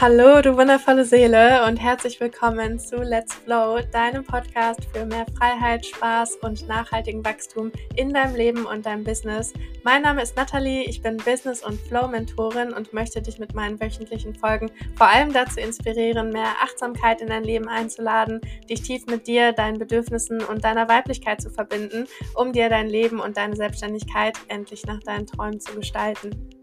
Hallo, du wundervolle Seele und herzlich willkommen zu Let's Flow, deinem Podcast für mehr Freiheit, Spaß und nachhaltigen Wachstum in deinem Leben und deinem Business. Mein Name ist Nathalie, ich bin Business- und Flow-Mentorin und möchte dich mit meinen wöchentlichen Folgen vor allem dazu inspirieren, mehr Achtsamkeit in dein Leben einzuladen, dich tief mit dir, deinen Bedürfnissen und deiner Weiblichkeit zu verbinden, um dir dein Leben und deine Selbstständigkeit endlich nach deinen Träumen zu gestalten.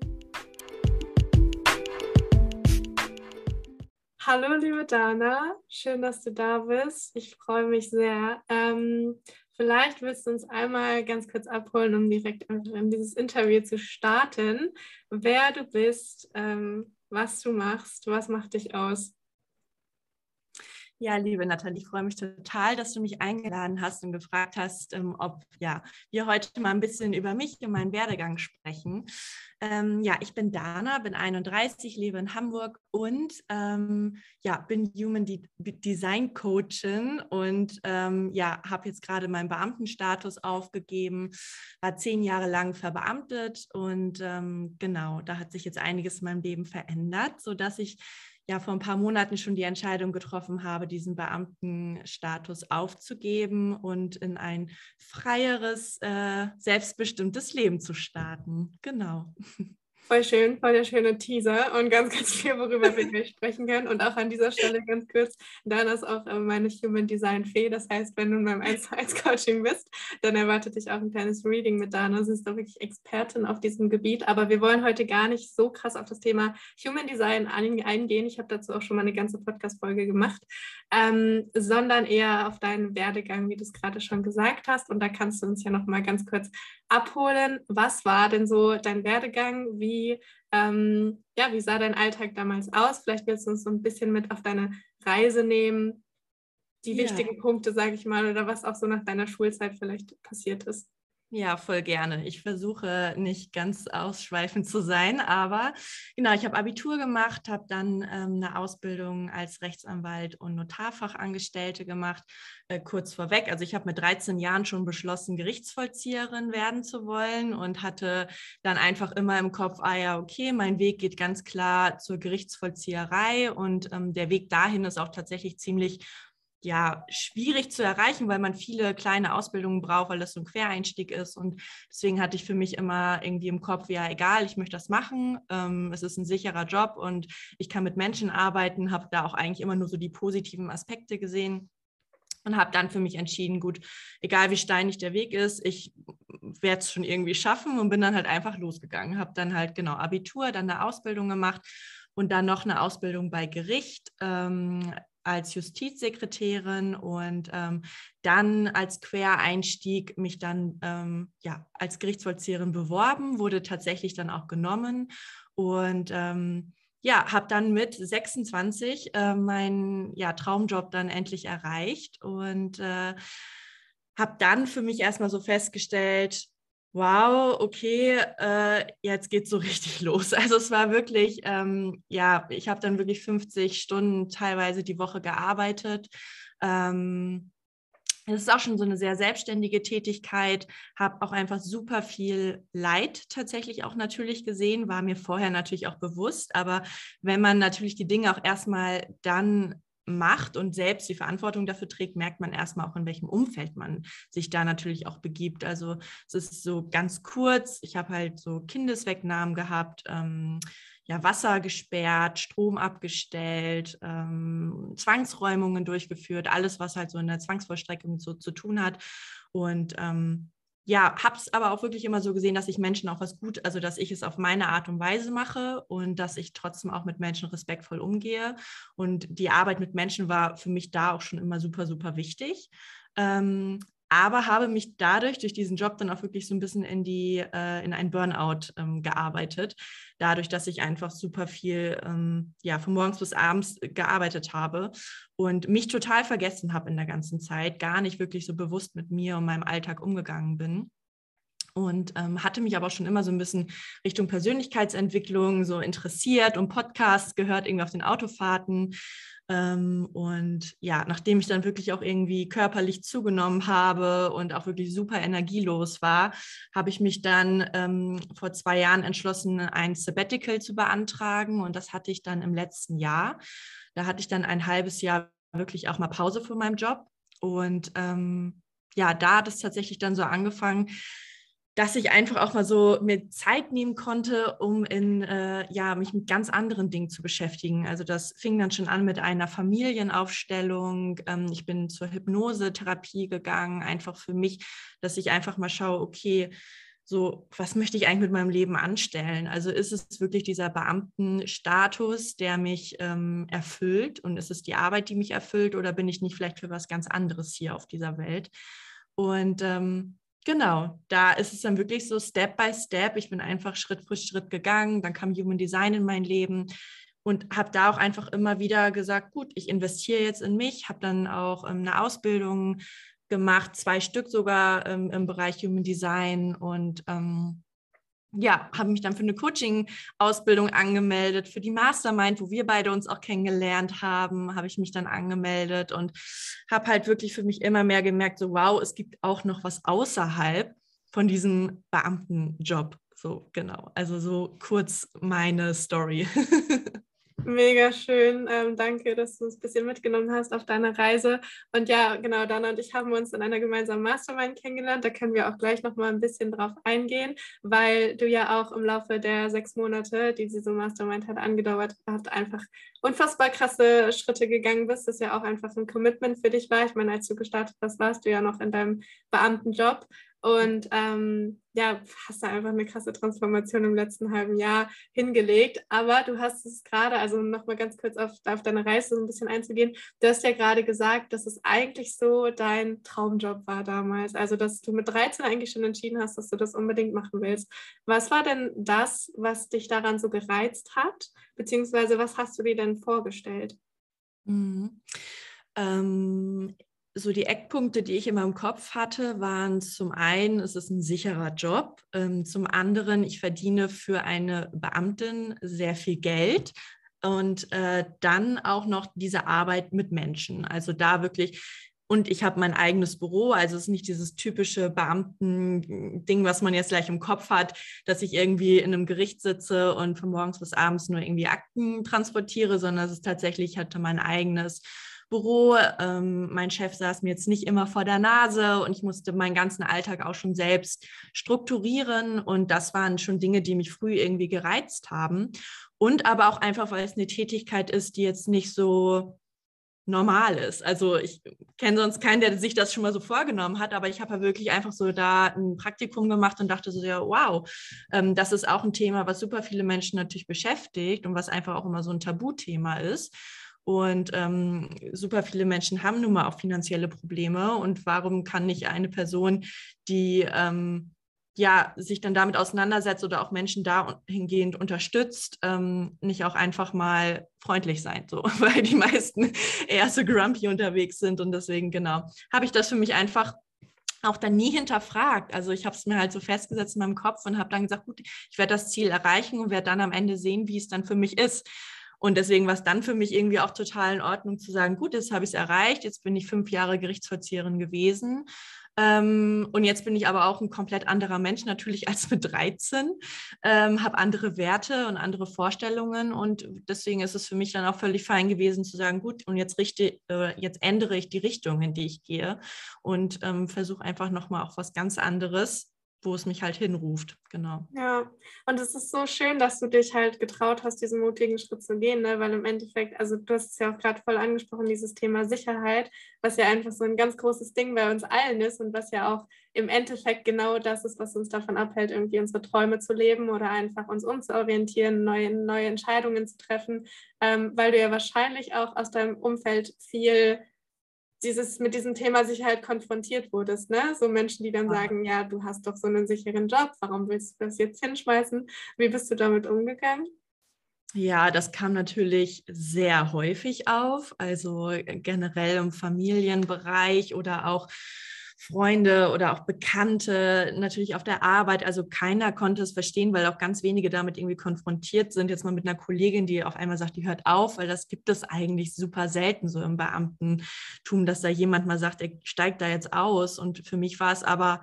Hallo, liebe Dana, schön, dass du da bist. Ich freue mich sehr. Ähm, vielleicht willst du uns einmal ganz kurz abholen, um direkt in dieses Interview zu starten, wer du bist, ähm, was du machst, was macht dich aus. Ja, liebe Nathalie, ich freue mich total, dass du mich eingeladen hast und gefragt hast, ähm, ob ja, wir heute mal ein bisschen über mich und meinen Werdegang sprechen. Ähm, ja, ich bin Dana, bin 31, lebe in Hamburg und ähm, ja, bin Human De Design Coachin und ähm, ja, habe jetzt gerade meinen Beamtenstatus aufgegeben, war zehn Jahre lang verbeamtet und ähm, genau, da hat sich jetzt einiges in meinem Leben verändert, sodass ich ja vor ein paar Monaten schon die Entscheidung getroffen habe, diesen Beamtenstatus aufzugeben und in ein freieres, äh, selbstbestimmtes Leben zu starten. Genau. Voll schön, voll der schöne Teaser und ganz, ganz viel, worüber wir sprechen können. Und auch an dieser Stelle ganz kurz, Dana ist auch äh, meine Human Design Fee. Das heißt, wenn du in meinem 1 1 Coaching bist, dann erwartet dich auch ein kleines Reading mit Dana. Sie ist doch wirklich Expertin auf diesem Gebiet. Aber wir wollen heute gar nicht so krass auf das Thema Human Design eingehen. Ich habe dazu auch schon mal eine ganze Podcast-Folge gemacht, ähm, sondern eher auf deinen Werdegang, wie du es gerade schon gesagt hast. Und da kannst du uns ja noch mal ganz kurz abholen. Was war denn so dein Werdegang? Wie, ähm, ja, wie sah dein Alltag damals aus? Vielleicht willst du uns so ein bisschen mit auf deine Reise nehmen, die ja. wichtigen Punkte, sage ich mal, oder was auch so nach deiner Schulzeit vielleicht passiert ist. Ja, voll gerne. Ich versuche nicht ganz ausschweifend zu sein, aber genau, ich habe Abitur gemacht, habe dann ähm, eine Ausbildung als Rechtsanwalt und Notarfachangestellte gemacht, äh, kurz vorweg. Also ich habe mit 13 Jahren schon beschlossen, Gerichtsvollzieherin werden zu wollen und hatte dann einfach immer im Kopf, ah ja, okay, mein Weg geht ganz klar zur Gerichtsvollzieherei und ähm, der Weg dahin ist auch tatsächlich ziemlich ja schwierig zu erreichen, weil man viele kleine Ausbildungen braucht, weil das so ein Quereinstieg ist. Und deswegen hatte ich für mich immer irgendwie im Kopf, ja, egal, ich möchte das machen. Ähm, es ist ein sicherer Job und ich kann mit Menschen arbeiten, habe da auch eigentlich immer nur so die positiven Aspekte gesehen und habe dann für mich entschieden, gut, egal wie steinig der Weg ist, ich werde es schon irgendwie schaffen und bin dann halt einfach losgegangen. Habe dann halt genau Abitur, dann eine Ausbildung gemacht und dann noch eine Ausbildung bei Gericht. Ähm, als Justizsekretärin und ähm, dann als Quereinstieg mich dann ähm, ja, als Gerichtsvollzieherin beworben, wurde tatsächlich dann auch genommen und ähm, ja, habe dann mit 26 äh, meinen ja, Traumjob dann endlich erreicht und äh, habe dann für mich erstmal so festgestellt, wow, okay, äh, jetzt geht's so richtig los. Also es war wirklich, ähm, ja, ich habe dann wirklich 50 Stunden teilweise die Woche gearbeitet. Ähm, es ist auch schon so eine sehr selbstständige Tätigkeit, habe auch einfach super viel Leid tatsächlich auch natürlich gesehen, war mir vorher natürlich auch bewusst, aber wenn man natürlich die Dinge auch erstmal dann macht und selbst die Verantwortung dafür trägt, merkt man erstmal auch, in welchem Umfeld man sich da natürlich auch begibt. Also es ist so ganz kurz, ich habe halt so Kindeswegnahmen gehabt, ähm, ja, Wasser gesperrt, Strom abgestellt, ähm, Zwangsräumungen durchgeführt, alles, was halt so in der Zwangsvollstreckung so zu tun hat. Und ähm, ja, habe es aber auch wirklich immer so gesehen, dass ich Menschen auch was gut, also dass ich es auf meine Art und Weise mache und dass ich trotzdem auch mit Menschen respektvoll umgehe. Und die Arbeit mit Menschen war für mich da auch schon immer super, super wichtig. Ähm, aber habe mich dadurch, durch diesen Job dann auch wirklich so ein bisschen in die, äh, in ein Burnout ähm, gearbeitet. Dadurch, dass ich einfach super viel, ähm, ja, von morgens bis abends gearbeitet habe und mich total vergessen habe in der ganzen Zeit, gar nicht wirklich so bewusst mit mir und meinem Alltag umgegangen bin und ähm, hatte mich aber auch schon immer so ein bisschen Richtung Persönlichkeitsentwicklung so interessiert und Podcasts gehört irgendwie auf den Autofahrten und ja, nachdem ich dann wirklich auch irgendwie körperlich zugenommen habe und auch wirklich super energielos war, habe ich mich dann ähm, vor zwei Jahren entschlossen, ein Sabbatical zu beantragen. Und das hatte ich dann im letzten Jahr. Da hatte ich dann ein halbes Jahr wirklich auch mal Pause von meinem Job. Und ähm, ja, da hat es tatsächlich dann so angefangen, dass ich einfach auch mal so mir Zeit nehmen konnte, um in, äh, ja, mich mit ganz anderen Dingen zu beschäftigen. Also das fing dann schon an mit einer Familienaufstellung. Ähm, ich bin zur Hypnosetherapie gegangen, einfach für mich, dass ich einfach mal schaue, okay, so, was möchte ich eigentlich mit meinem Leben anstellen? Also ist es wirklich dieser Beamtenstatus, der mich ähm, erfüllt und ist es die Arbeit, die mich erfüllt oder bin ich nicht vielleicht für was ganz anderes hier auf dieser Welt? Und ähm, Genau, da ist es dann wirklich so Step by Step. Ich bin einfach Schritt für Schritt gegangen. Dann kam Human Design in mein Leben und habe da auch einfach immer wieder gesagt, gut, ich investiere jetzt in mich, habe dann auch ähm, eine Ausbildung gemacht, zwei Stück sogar ähm, im Bereich Human Design und ähm, ja, habe mich dann für eine Coaching-Ausbildung angemeldet, für die Mastermind, wo wir beide uns auch kennengelernt haben, habe ich mich dann angemeldet und habe halt wirklich für mich immer mehr gemerkt, so wow, es gibt auch noch was außerhalb von diesem Beamtenjob. So, genau. Also so kurz meine Story. Mega schön. Ähm, danke, dass du uns ein bisschen mitgenommen hast auf deiner Reise. Und ja, genau, Dana und ich haben uns in einer gemeinsamen Mastermind kennengelernt. Da können wir auch gleich nochmal ein bisschen drauf eingehen, weil du ja auch im Laufe der sechs Monate, die diese Mastermind hat angedauert hat, einfach unfassbar krasse Schritte gegangen bist. Das ja auch einfach ein Commitment für dich war. Ich meine, als du gestartet hast, warst du ja noch in deinem Beamtenjob. Und ähm, ja, hast da einfach eine krasse Transformation im letzten halben Jahr hingelegt. Aber du hast es gerade, also nochmal ganz kurz auf, auf deine Reise so ein bisschen einzugehen, du hast ja gerade gesagt, dass es eigentlich so dein Traumjob war damals. Also, dass du mit 13 eigentlich schon entschieden hast, dass du das unbedingt machen willst. Was war denn das, was dich daran so gereizt hat? Beziehungsweise was hast du dir denn vorgestellt? Mhm. Ähm, so die Eckpunkte, die ich in meinem Kopf hatte, waren zum einen, es ist ein sicherer Job, ähm, zum anderen, ich verdiene für eine Beamtin sehr viel Geld und äh, dann auch noch diese Arbeit mit Menschen. Also da wirklich und ich habe mein eigenes Büro, also es ist nicht dieses typische Beamten-Ding, was man jetzt gleich im Kopf hat, dass ich irgendwie in einem Gericht sitze und von morgens bis abends nur irgendwie Akten transportiere, sondern es ist tatsächlich, ich hatte mein eigenes Büro. Ähm, mein Chef saß mir jetzt nicht immer vor der Nase und ich musste meinen ganzen Alltag auch schon selbst strukturieren. Und das waren schon Dinge, die mich früh irgendwie gereizt haben. Und aber auch einfach, weil es eine Tätigkeit ist, die jetzt nicht so normal ist. Also ich kenne sonst keinen, der sich das schon mal so vorgenommen hat, aber ich habe ja wirklich einfach so da ein Praktikum gemacht und dachte so, ja, wow, ähm, das ist auch ein Thema, was super viele Menschen natürlich beschäftigt und was einfach auch immer so ein Tabuthema ist. Und ähm, super viele Menschen haben nun mal auch finanzielle Probleme. Und warum kann nicht eine Person, die ähm, ja, sich dann damit auseinandersetzt oder auch Menschen dahingehend unterstützt, ähm, nicht auch einfach mal freundlich sein, so, weil die meisten eher so grumpy unterwegs sind und deswegen, genau, habe ich das für mich einfach auch dann nie hinterfragt. Also ich habe es mir halt so festgesetzt in meinem Kopf und habe dann gesagt, gut, ich werde das Ziel erreichen und werde dann am Ende sehen, wie es dann für mich ist. Und deswegen war es dann für mich irgendwie auch total in Ordnung zu sagen, gut, jetzt habe ich es erreicht, jetzt bin ich fünf Jahre Gerichtsvollzieherin gewesen. Ähm, und jetzt bin ich aber auch ein komplett anderer Mensch natürlich als mit 13, ähm, habe andere Werte und andere Vorstellungen und deswegen ist es für mich dann auch völlig fein gewesen zu sagen, gut, und jetzt richte, äh, jetzt ändere ich die Richtung, in die ich gehe und ähm, versuche einfach nochmal auch was ganz anderes wo es mich halt hinruft, genau. Ja, und es ist so schön, dass du dich halt getraut hast, diesen mutigen Schritt zu gehen, ne? weil im Endeffekt, also du hast es ja auch gerade voll angesprochen, dieses Thema Sicherheit, was ja einfach so ein ganz großes Ding bei uns allen ist und was ja auch im Endeffekt genau das ist, was uns davon abhält, irgendwie unsere Träume zu leben oder einfach uns umzuorientieren, neue, neue Entscheidungen zu treffen, ähm, weil du ja wahrscheinlich auch aus deinem Umfeld viel dieses, mit diesem Thema Sicherheit konfrontiert wurdest, ne? So Menschen, die dann sagen, ja, du hast doch so einen sicheren Job, warum willst du das jetzt hinschmeißen? Wie bist du damit umgegangen? Ja, das kam natürlich sehr häufig auf, also generell im Familienbereich oder auch Freunde oder auch Bekannte, natürlich auf der Arbeit. Also keiner konnte es verstehen, weil auch ganz wenige damit irgendwie konfrontiert sind. Jetzt mal mit einer Kollegin, die auf einmal sagt, die hört auf, weil das gibt es eigentlich super selten so im Beamtentum, dass da jemand mal sagt, er steigt da jetzt aus. Und für mich war es aber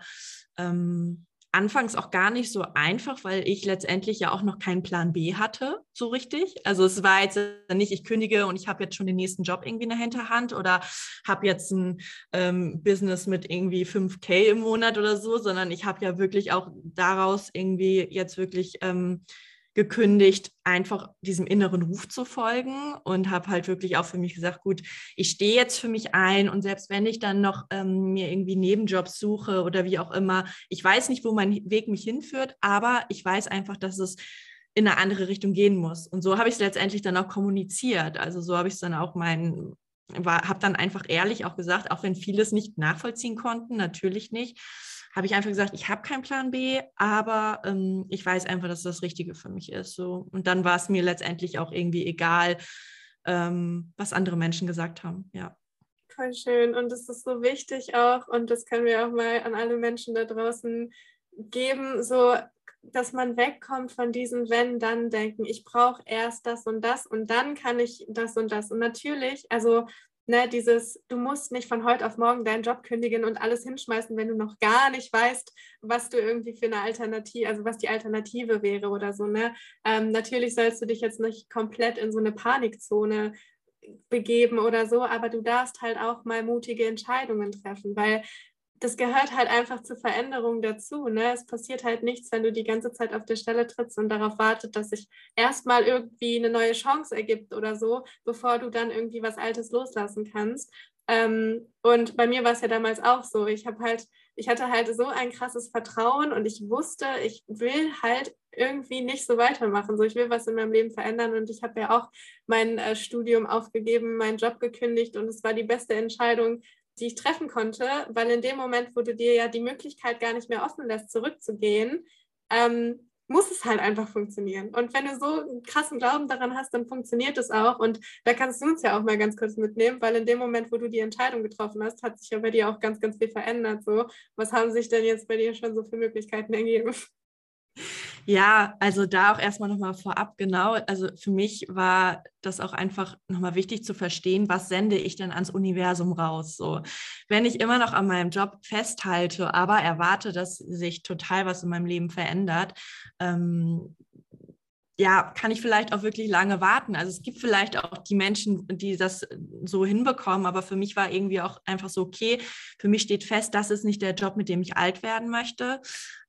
ähm, anfangs auch gar nicht so einfach, weil ich letztendlich ja auch noch keinen Plan B hatte, so richtig. Also es war jetzt nicht, ich kündige und ich habe jetzt schon den nächsten Job irgendwie in der Hinterhand oder habe jetzt ein ähm, Business mit irgendwie 5K im Monat oder so, sondern ich habe ja wirklich auch daraus irgendwie jetzt wirklich ähm, gekündigt, einfach diesem inneren Ruf zu folgen und habe halt wirklich auch für mich gesagt, gut, ich stehe jetzt für mich ein und selbst wenn ich dann noch ähm, mir irgendwie Nebenjobs suche oder wie auch immer, ich weiß nicht, wo mein Weg mich hinführt, aber ich weiß einfach, dass es in eine andere Richtung gehen muss. Und so habe ich es letztendlich dann auch kommuniziert. Also so habe ich es dann auch meinen habe dann einfach ehrlich auch gesagt, auch wenn viele es nicht nachvollziehen konnten, natürlich nicht, habe ich einfach gesagt, ich habe keinen Plan B, aber ähm, ich weiß einfach, dass das Richtige für mich ist. So. Und dann war es mir letztendlich auch irgendwie egal, ähm, was andere Menschen gesagt haben. Ja. Voll schön. Und das ist so wichtig auch, und das können wir auch mal an alle Menschen da draußen geben, so dass man wegkommt von diesem wenn dann denken, ich brauche erst das und das und dann kann ich das und das. Und natürlich, also ne, dieses, du musst nicht von heute auf morgen deinen Job kündigen und alles hinschmeißen, wenn du noch gar nicht weißt, was du irgendwie für eine Alternative, also was die Alternative wäre oder so. Ne? Ähm, natürlich sollst du dich jetzt nicht komplett in so eine Panikzone begeben oder so, aber du darfst halt auch mal mutige Entscheidungen treffen, weil das gehört halt einfach zur Veränderung dazu. Ne? Es passiert halt nichts, wenn du die ganze Zeit auf der Stelle trittst und darauf wartet, dass sich erstmal irgendwie eine neue Chance ergibt oder so, bevor du dann irgendwie was Altes loslassen kannst. Ähm, und bei mir war es ja damals auch so. Ich habe halt, ich hatte halt so ein krasses Vertrauen und ich wusste, ich will halt irgendwie nicht so weitermachen. So, ich will was in meinem Leben verändern und ich habe ja auch mein äh, Studium aufgegeben, meinen Job gekündigt und es war die beste Entscheidung, die ich treffen konnte, weil in dem Moment, wo du dir ja die Möglichkeit gar nicht mehr offen lässt, zurückzugehen, ähm, muss es halt einfach funktionieren. Und wenn du so einen krassen Glauben daran hast, dann funktioniert es auch. Und da kannst du uns ja auch mal ganz kurz mitnehmen, weil in dem Moment, wo du die Entscheidung getroffen hast, hat sich ja bei dir auch ganz, ganz viel verändert. So, was haben sich denn jetzt bei dir schon so für Möglichkeiten ergeben? Ja, also da auch erstmal nochmal vorab, genau. Also für mich war das auch einfach nochmal wichtig zu verstehen, was sende ich denn ans Universum raus. So, wenn ich immer noch an meinem Job festhalte, aber erwarte, dass sich total was in meinem Leben verändert, ähm, ja, kann ich vielleicht auch wirklich lange warten. Also es gibt vielleicht auch die Menschen, die das so hinbekommen, aber für mich war irgendwie auch einfach so, okay, für mich steht fest, das ist nicht der Job, mit dem ich alt werden möchte.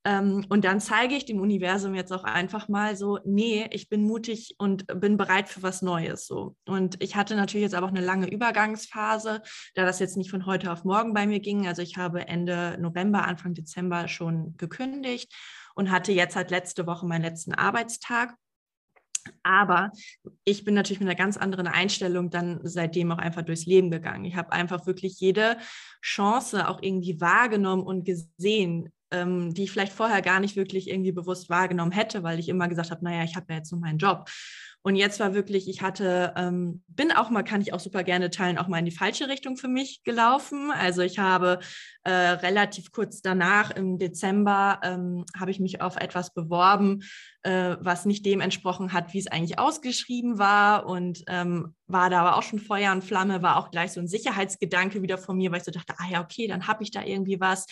Ähm, und dann zeige ich dem Universum jetzt auch einfach mal so, nee, ich bin mutig und bin bereit für was Neues. So. Und ich hatte natürlich jetzt aber auch eine lange Übergangsphase, da das jetzt nicht von heute auf morgen bei mir ging. Also ich habe Ende November, Anfang Dezember schon gekündigt und hatte jetzt halt letzte Woche meinen letzten Arbeitstag. Aber ich bin natürlich mit einer ganz anderen Einstellung dann seitdem auch einfach durchs Leben gegangen. Ich habe einfach wirklich jede Chance auch irgendwie wahrgenommen und gesehen, ähm, die ich vielleicht vorher gar nicht wirklich irgendwie bewusst wahrgenommen hätte, weil ich immer gesagt habe, naja, ich habe ja jetzt nur meinen Job. Und jetzt war wirklich, ich hatte, ähm, bin auch mal, kann ich auch super gerne teilen, auch mal in die falsche Richtung für mich gelaufen. Also ich habe äh, relativ kurz danach, im Dezember, ähm, habe ich mich auf etwas beworben, äh, was nicht dem entsprochen hat, wie es eigentlich ausgeschrieben war und ähm, war da aber auch schon Feuer und Flamme, war auch gleich so ein Sicherheitsgedanke wieder von mir, weil ich so dachte, ah ja, okay, dann habe ich da irgendwie was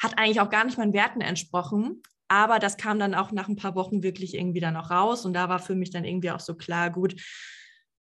hat eigentlich auch gar nicht meinen Werten entsprochen. Aber das kam dann auch nach ein paar Wochen wirklich irgendwie dann noch raus. Und da war für mich dann irgendwie auch so klar, gut.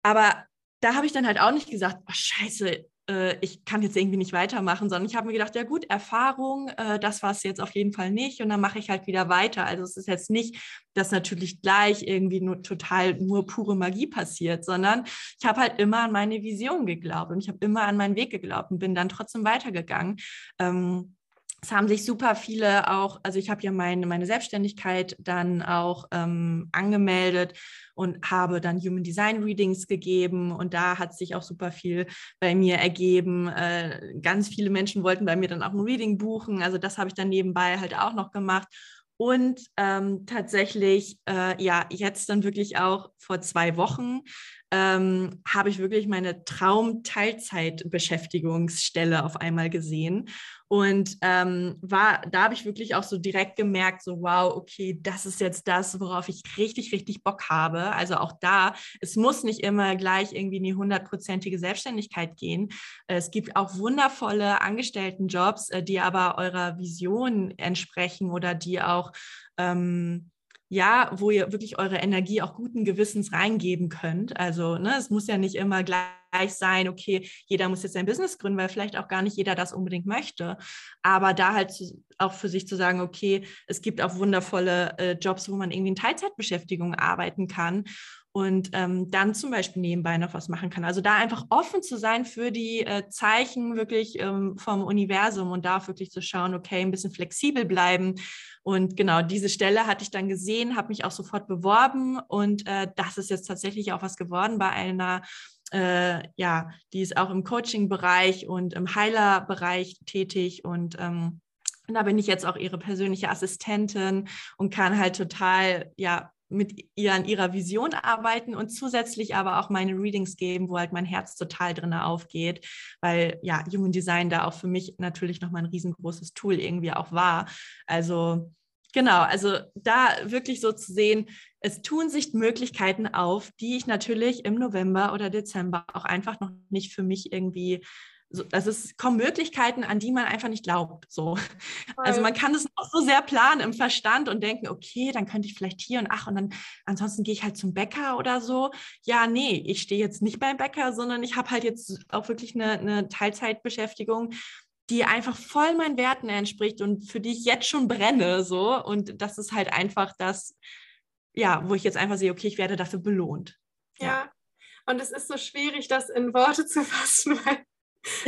Aber da habe ich dann halt auch nicht gesagt, oh, scheiße, äh, ich kann jetzt irgendwie nicht weitermachen, sondern ich habe mir gedacht, ja gut, Erfahrung, äh, das war es jetzt auf jeden Fall nicht. Und dann mache ich halt wieder weiter. Also es ist jetzt nicht, dass natürlich gleich irgendwie nur total nur pure Magie passiert, sondern ich habe halt immer an meine Vision geglaubt und ich habe immer an meinen Weg geglaubt und bin dann trotzdem weitergegangen. Ähm, es haben sich super viele auch, also ich habe ja meine, meine Selbstständigkeit dann auch ähm, angemeldet und habe dann Human Design Readings gegeben und da hat sich auch super viel bei mir ergeben. Äh, ganz viele Menschen wollten bei mir dann auch ein Reading buchen, also das habe ich dann nebenbei halt auch noch gemacht. Und ähm, tatsächlich, äh, ja, jetzt dann wirklich auch vor zwei Wochen ähm, habe ich wirklich meine Traum-Teilzeitbeschäftigungsstelle auf einmal gesehen. Und ähm, war, da habe ich wirklich auch so direkt gemerkt, so wow, okay, das ist jetzt das, worauf ich richtig, richtig Bock habe. Also auch da, es muss nicht immer gleich irgendwie in die hundertprozentige Selbstständigkeit gehen. Es gibt auch wundervolle Angestelltenjobs, äh, die aber eurer Vision entsprechen oder die auch ähm, ja, wo ihr wirklich eure Energie auch guten Gewissens reingeben könnt. Also ne, es muss ja nicht immer gleich sein, okay, jeder muss jetzt sein Business gründen, weil vielleicht auch gar nicht jeder das unbedingt möchte. Aber da halt zu, auch für sich zu sagen, okay, es gibt auch wundervolle äh, Jobs, wo man irgendwie in Teilzeitbeschäftigung arbeiten kann und ähm, dann zum Beispiel nebenbei noch was machen kann. Also da einfach offen zu sein für die äh, Zeichen wirklich ähm, vom Universum und da wirklich zu schauen, okay, ein bisschen flexibel bleiben. Und genau diese Stelle hatte ich dann gesehen, habe mich auch sofort beworben und äh, das ist jetzt tatsächlich auch was geworden bei einer äh, ja, die ist auch im Coaching-Bereich und im Heiler-Bereich tätig und ähm, da bin ich jetzt auch ihre persönliche Assistentin und kann halt total, ja, mit ihr an ihrer Vision arbeiten und zusätzlich aber auch meine Readings geben, wo halt mein Herz total drin aufgeht, weil ja, Human Design da auch für mich natürlich nochmal ein riesengroßes Tool irgendwie auch war. Also genau, also da wirklich so zu sehen, es tun sich Möglichkeiten auf, die ich natürlich im November oder Dezember auch einfach noch nicht für mich irgendwie so, also es kommen Möglichkeiten, an die man einfach nicht glaubt. So. Also man kann es noch so sehr planen im Verstand und denken, okay, dann könnte ich vielleicht hier und ach, und dann ansonsten gehe ich halt zum Bäcker oder so. Ja, nee, ich stehe jetzt nicht beim Bäcker, sondern ich habe halt jetzt auch wirklich eine, eine Teilzeitbeschäftigung, die einfach voll meinen Werten entspricht und für die ich jetzt schon brenne. So. Und das ist halt einfach das, ja, wo ich jetzt einfach sehe, okay, ich werde dafür belohnt. Ja. ja. Und es ist so schwierig, das in Worte zu fassen, weil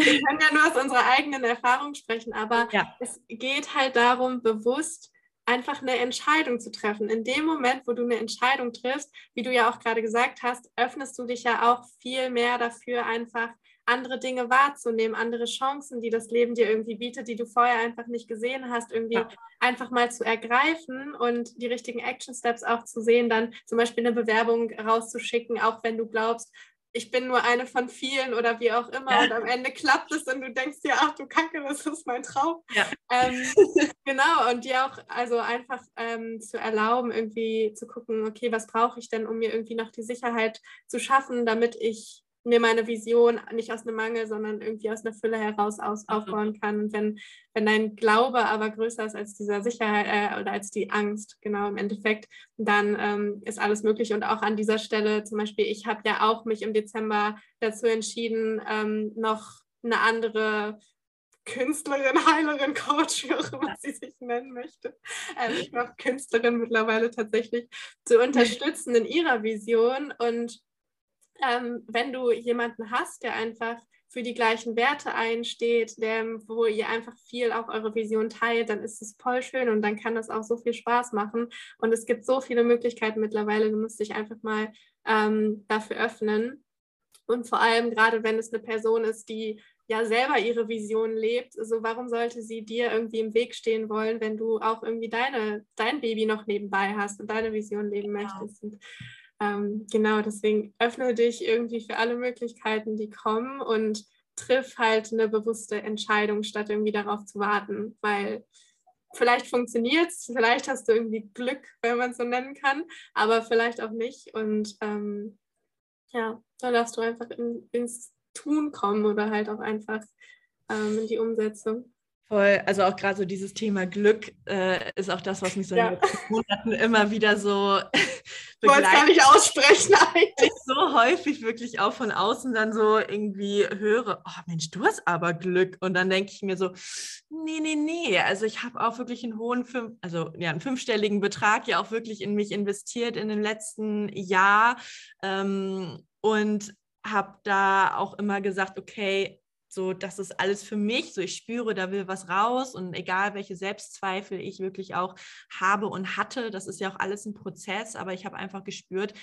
wir können ja nur aus unserer eigenen Erfahrung sprechen, aber ja. es geht halt darum, bewusst einfach eine Entscheidung zu treffen. In dem Moment, wo du eine Entscheidung triffst, wie du ja auch gerade gesagt hast, öffnest du dich ja auch viel mehr dafür, einfach andere Dinge wahrzunehmen, andere Chancen, die das Leben dir irgendwie bietet, die du vorher einfach nicht gesehen hast, irgendwie ja. einfach mal zu ergreifen und die richtigen Action Steps auch zu sehen, dann zum Beispiel eine Bewerbung rauszuschicken, auch wenn du glaubst, ich bin nur eine von vielen oder wie auch immer. Ja. Und am Ende klappt es und du denkst dir, ach du Kacke, das ist mein Traum. Ja. Ähm, genau, und dir auch also einfach ähm, zu erlauben, irgendwie zu gucken, okay, was brauche ich denn, um mir irgendwie noch die Sicherheit zu schaffen, damit ich mir meine Vision nicht aus einem Mangel, sondern irgendwie aus einer Fülle heraus aus, aufbauen kann. Und wenn, wenn dein Glaube aber größer ist als dieser Sicherheit äh, oder als die Angst, genau im Endeffekt, dann ähm, ist alles möglich. Und auch an dieser Stelle zum Beispiel, ich habe ja auch mich im Dezember dazu entschieden, ähm, noch eine andere Künstlerin, Heilerin, Coach, wie auch immer sie sich nennen möchte. Ähm, ich glaube, Künstlerin mittlerweile tatsächlich zu unterstützen in ihrer Vision und ähm, wenn du jemanden hast, der einfach für die gleichen Werte einsteht, der, wo ihr einfach viel auch eure Vision teilt, dann ist es voll schön und dann kann das auch so viel Spaß machen. Und es gibt so viele Möglichkeiten mittlerweile, du musst dich einfach mal ähm, dafür öffnen. Und vor allem gerade, wenn es eine Person ist, die ja selber ihre Vision lebt, also warum sollte sie dir irgendwie im Weg stehen wollen, wenn du auch irgendwie deine, dein Baby noch nebenbei hast und deine Vision leben genau. möchtest? Und ähm, genau, deswegen öffne dich irgendwie für alle Möglichkeiten, die kommen und triff halt eine bewusste Entscheidung, statt irgendwie darauf zu warten, weil vielleicht funktioniert es, vielleicht hast du irgendwie Glück, wenn man es so nennen kann, aber vielleicht auch nicht. Und ähm, ja, da darfst du einfach in, ins Tun kommen oder halt auch einfach ähm, in die Umsetzung. Voll, also auch gerade so dieses Thema Glück äh, ist auch das, was mich so ja. in den Monaten immer wieder so begleitet. Ich wollte es gar nicht aussprechen eigentlich. Ich so häufig wirklich auch von außen dann so irgendwie höre, oh Mensch, du hast aber Glück. Und dann denke ich mir so, nee, nee, nee. Also ich habe auch wirklich einen hohen, fünf, also ja, einen fünfstelligen Betrag ja auch wirklich in mich investiert in dem letzten Jahr. Ähm, und habe da auch immer gesagt, okay, so, das ist alles für mich, so ich spüre, da will was raus und egal welche Selbstzweifel ich wirklich auch habe und hatte, das ist ja auch alles ein Prozess, aber ich habe einfach gespürt,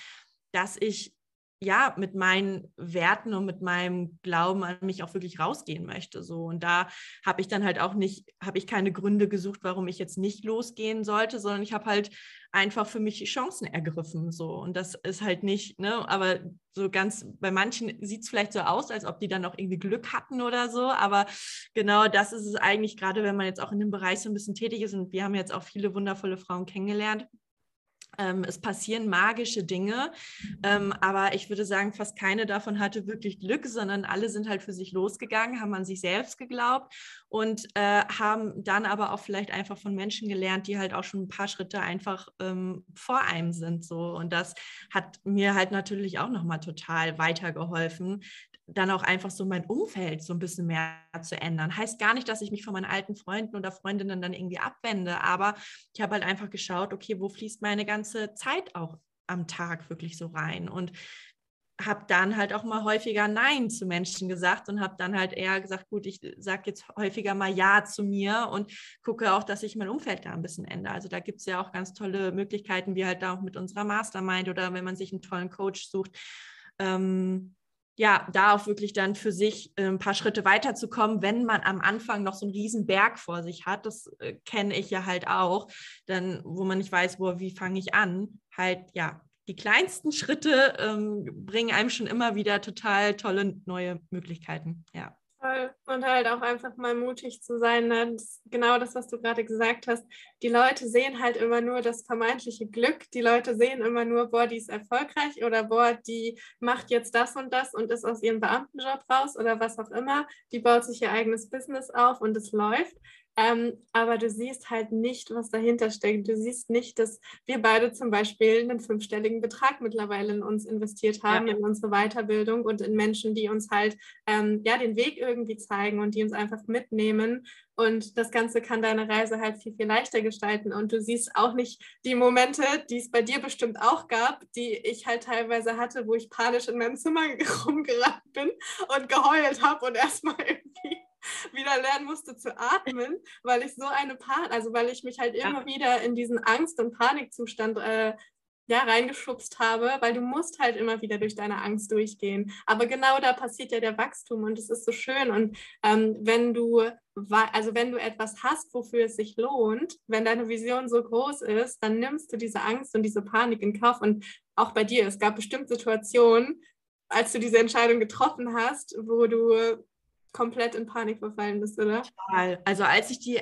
dass ich ja, mit meinen Werten und mit meinem Glauben an mich auch wirklich rausgehen möchte. So. Und da habe ich dann halt auch nicht, habe ich keine Gründe gesucht, warum ich jetzt nicht losgehen sollte, sondern ich habe halt einfach für mich Chancen ergriffen. So. Und das ist halt nicht, ne, aber so ganz, bei manchen sieht es vielleicht so aus, als ob die dann auch irgendwie Glück hatten oder so. Aber genau das ist es eigentlich, gerade wenn man jetzt auch in dem Bereich so ein bisschen tätig ist. Und wir haben jetzt auch viele wundervolle Frauen kennengelernt ähm, es passieren magische Dinge, ähm, aber ich würde sagen, fast keine davon hatte wirklich Glück, sondern alle sind halt für sich losgegangen, haben an sich selbst geglaubt und äh, haben dann aber auch vielleicht einfach von Menschen gelernt, die halt auch schon ein paar Schritte einfach ähm, vor einem sind. So. Und das hat mir halt natürlich auch nochmal total weitergeholfen, dann auch einfach so mein Umfeld so ein bisschen mehr zu ändern. Heißt gar nicht, dass ich mich von meinen alten Freunden oder Freundinnen dann irgendwie abwende, aber ich habe halt einfach geschaut, okay, wo fließt meine ganze Zeit auch am Tag wirklich so rein und habe dann halt auch mal häufiger Nein zu Menschen gesagt und habe dann halt eher gesagt, gut, ich sage jetzt häufiger mal Ja zu mir und gucke auch, dass ich mein Umfeld da ein bisschen ändere. Also da gibt es ja auch ganz tolle Möglichkeiten, wie halt da auch mit unserer Mastermind oder wenn man sich einen tollen Coach sucht. Ähm, ja, da auch wirklich dann für sich äh, ein paar Schritte weiterzukommen, wenn man am Anfang noch so einen riesen Berg vor sich hat, das äh, kenne ich ja halt auch, dann, wo man nicht weiß, wo, wie fange ich an, halt, ja, die kleinsten Schritte ähm, bringen einem schon immer wieder total tolle neue Möglichkeiten, ja. Voll. Und halt auch einfach mal mutig zu sein. Ne? Das genau das, was du gerade gesagt hast. Die Leute sehen halt immer nur das vermeintliche Glück. Die Leute sehen immer nur, boah, die ist erfolgreich oder boah, die macht jetzt das und das und ist aus ihrem Beamtenjob raus oder was auch immer. Die baut sich ihr eigenes Business auf und es läuft. Ähm, aber du siehst halt nicht, was dahinter steckt. Du siehst nicht, dass wir beide zum Beispiel einen fünfstelligen Betrag mittlerweile in uns investiert haben, ja. in unsere Weiterbildung und in Menschen, die uns halt ähm, ja den Weg irgendwie zeigen und die uns einfach mitnehmen. Und das Ganze kann deine Reise halt viel, viel leichter gestalten. Und du siehst auch nicht die Momente, die es bei dir bestimmt auch gab, die ich halt teilweise hatte, wo ich panisch in meinem Zimmer rumgerannt bin und geheult habe und erstmal irgendwie wieder lernen musste zu atmen, weil ich so eine Panik, also weil ich mich halt immer ja. wieder in diesen Angst- und Panikzustand äh, ja, reingeschubst habe, weil du musst halt immer wieder durch deine Angst durchgehen. Aber genau da passiert ja der Wachstum und es ist so schön. Und ähm, wenn du, also wenn du etwas hast, wofür es sich lohnt, wenn deine Vision so groß ist, dann nimmst du diese Angst und diese Panik in Kauf. Und auch bei dir, es gab bestimmt Situationen, als du diese Entscheidung getroffen hast, wo du komplett in Panik verfallen bist, oder? Total. Also als ich die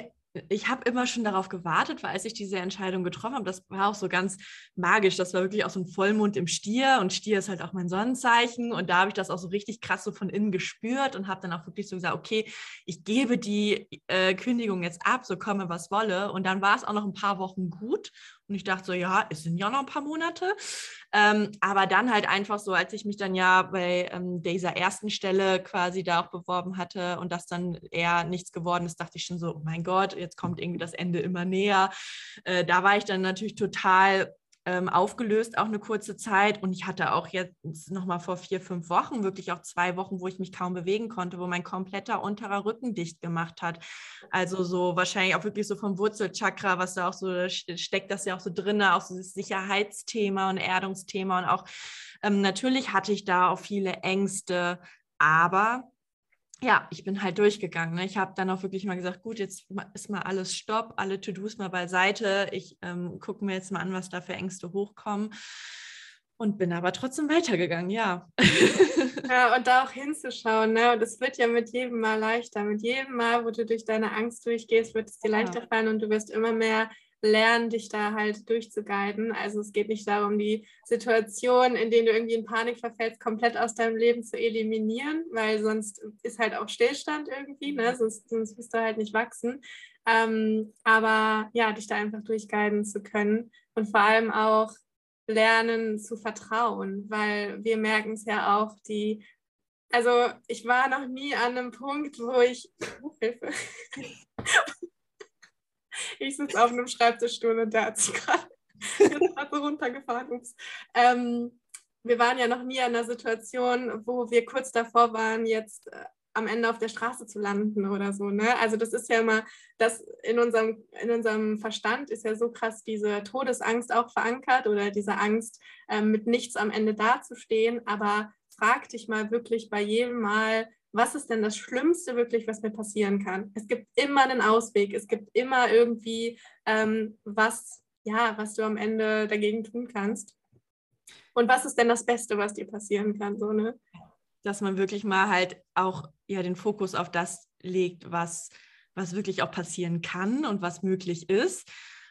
ich habe immer schon darauf gewartet, weil als ich diese Entscheidung getroffen habe, das war auch so ganz magisch. Das war wirklich auch so ein Vollmond im Stier und Stier ist halt auch mein Sonnenzeichen und da habe ich das auch so richtig krass so von innen gespürt und habe dann auch wirklich so gesagt, okay, ich gebe die äh, Kündigung jetzt ab, so komme was wolle. Und dann war es auch noch ein paar Wochen gut und ich dachte so, ja, es sind ja noch ein paar Monate. Ähm, aber dann halt einfach so, als ich mich dann ja bei ähm, dieser ersten Stelle quasi da auch beworben hatte und das dann eher nichts geworden ist, dachte ich schon so, oh mein Gott, jetzt kommt irgendwie das Ende immer näher. Äh, da war ich dann natürlich total ähm, aufgelöst, auch eine kurze Zeit. Und ich hatte auch jetzt nochmal vor vier, fünf Wochen wirklich auch zwei Wochen, wo ich mich kaum bewegen konnte, wo mein kompletter unterer Rücken dicht gemacht hat. Also so wahrscheinlich auch wirklich so vom Wurzelchakra, was da auch so steckt, das ja auch so drin, auch so das Sicherheitsthema und Erdungsthema. Und auch ähm, natürlich hatte ich da auch viele Ängste, aber ja, ich bin halt durchgegangen. Ne? Ich habe dann auch wirklich mal gesagt, gut, jetzt ist mal alles Stopp, alle To-Dos mal beiseite. Ich ähm, gucke mir jetzt mal an, was da für Ängste hochkommen. Und bin aber trotzdem weitergegangen, ja. Ja, und da auch hinzuschauen. Ne? Und es wird ja mit jedem Mal leichter. Mit jedem Mal, wo du durch deine Angst durchgehst, wird es dir leichter ja. fallen und du wirst immer mehr lernen, dich da halt durchzuguiden. Also es geht nicht darum, die Situation, in denen du irgendwie in Panik verfällst, komplett aus deinem Leben zu eliminieren, weil sonst ist halt auch Stillstand irgendwie, ne? Mhm. sonst, sonst wirst du halt nicht wachsen. Ähm, aber ja, dich da einfach durchguiden zu können und vor allem auch lernen zu vertrauen, weil wir merken es ja auch, die also ich war noch nie an einem Punkt, wo ich Hilfe, ich sitze auf einem Schreibtischstuhl und der hat sich gerade runtergefahren. Ups. Ähm, wir waren ja noch nie in einer Situation, wo wir kurz davor waren, jetzt äh, am Ende auf der Straße zu landen oder so. Ne? Also das ist ja immer, das in unserem, in unserem Verstand ist ja so krass diese Todesangst auch verankert oder diese Angst, ähm, mit nichts am Ende dazustehen. Aber frag dich mal wirklich bei jedem Mal, was ist denn das Schlimmste wirklich, was mir passieren kann? Es gibt immer einen Ausweg, es gibt immer irgendwie ähm, was, ja, was du am Ende dagegen tun kannst. Und was ist denn das Beste, was dir passieren kann? So, ne? dass man wirklich mal halt auch ja den Fokus auf das legt, was, was wirklich auch passieren kann und was möglich ist.